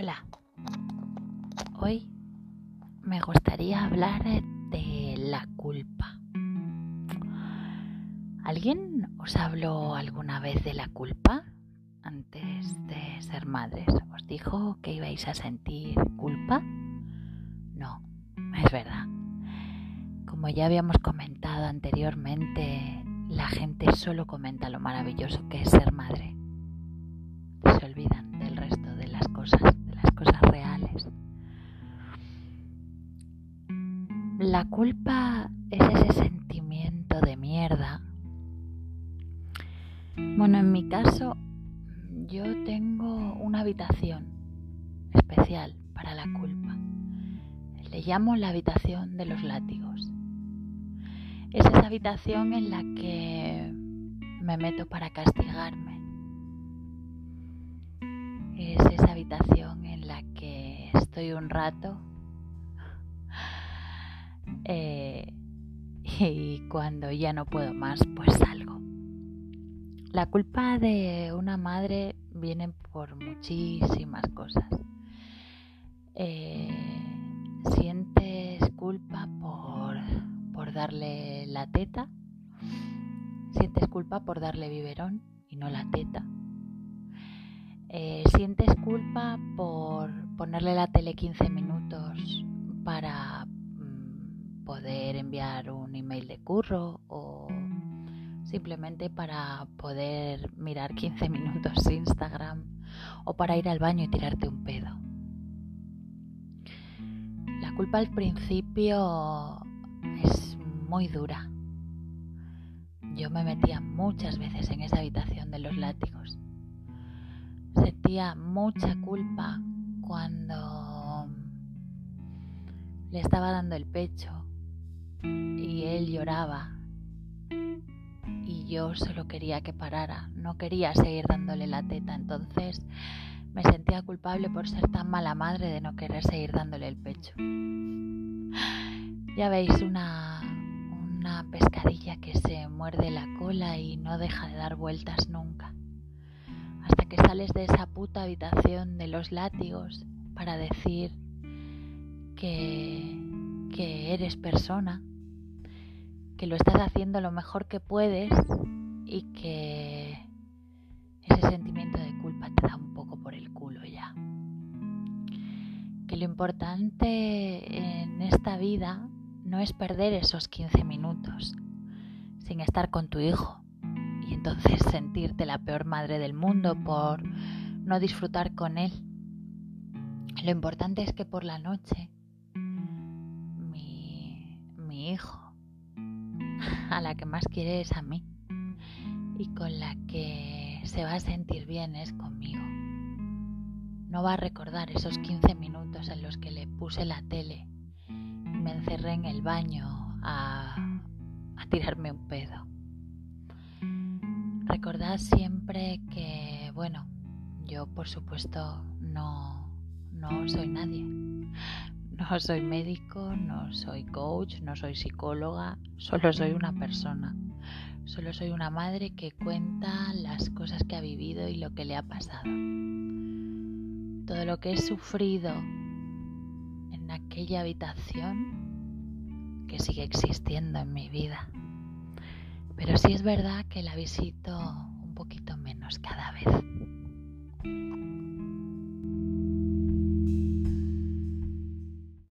Hola, hoy me gustaría hablar de la culpa. ¿Alguien os habló alguna vez de la culpa antes de ser madres? ¿Os dijo que ibais a sentir culpa? No, es verdad. Como ya habíamos comentado anteriormente, la gente solo comenta lo maravilloso que es ser madre. Se olvidan del resto de las cosas. La culpa es ese sentimiento de mierda. Bueno, en mi caso, yo tengo una habitación especial para la culpa. Le llamo la habitación de los látigos. Es esa habitación en la que me meto para castigarme. Es esa habitación en la que estoy un rato eh, y cuando ya no puedo más, pues salgo. La culpa de una madre viene por muchísimas cosas. Eh, sientes culpa por, por darle la teta. Sientes culpa por darle biberón y no la teta. Eh, sientes culpa por ponerle la tele 15 minutos para enviar un email de curro o simplemente para poder mirar 15 minutos Instagram o para ir al baño y tirarte un pedo. La culpa al principio es muy dura. Yo me metía muchas veces en esa habitación de los látigos. Sentía mucha culpa cuando le estaba dando el pecho lloraba. Y yo solo quería que parara, no quería seguir dándole la teta, entonces me sentía culpable por ser tan mala madre de no querer seguir dándole el pecho. Ya veis una, una pescadilla que se muerde la cola y no deja de dar vueltas nunca, hasta que sales de esa puta habitación de los látigos para decir que, que eres persona que lo estás haciendo lo mejor que puedes y que ese sentimiento de culpa te da un poco por el culo ya. Que lo importante en esta vida no es perder esos 15 minutos sin estar con tu hijo y entonces sentirte la peor madre del mundo por no disfrutar con él. Lo importante es que por la noche mi, mi hijo a la que más quiere es a mí y con la que se va a sentir bien es conmigo. No va a recordar esos 15 minutos en los que le puse la tele y me encerré en el baño a, a tirarme un pedo. Recordad siempre que, bueno, yo por supuesto no, no soy nadie. No soy médico, no soy coach, no soy psicóloga, solo soy una persona. Solo soy una madre que cuenta las cosas que ha vivido y lo que le ha pasado. Todo lo que he sufrido en aquella habitación que sigue existiendo en mi vida. Pero sí es verdad que la visito un poquito menos cada vez.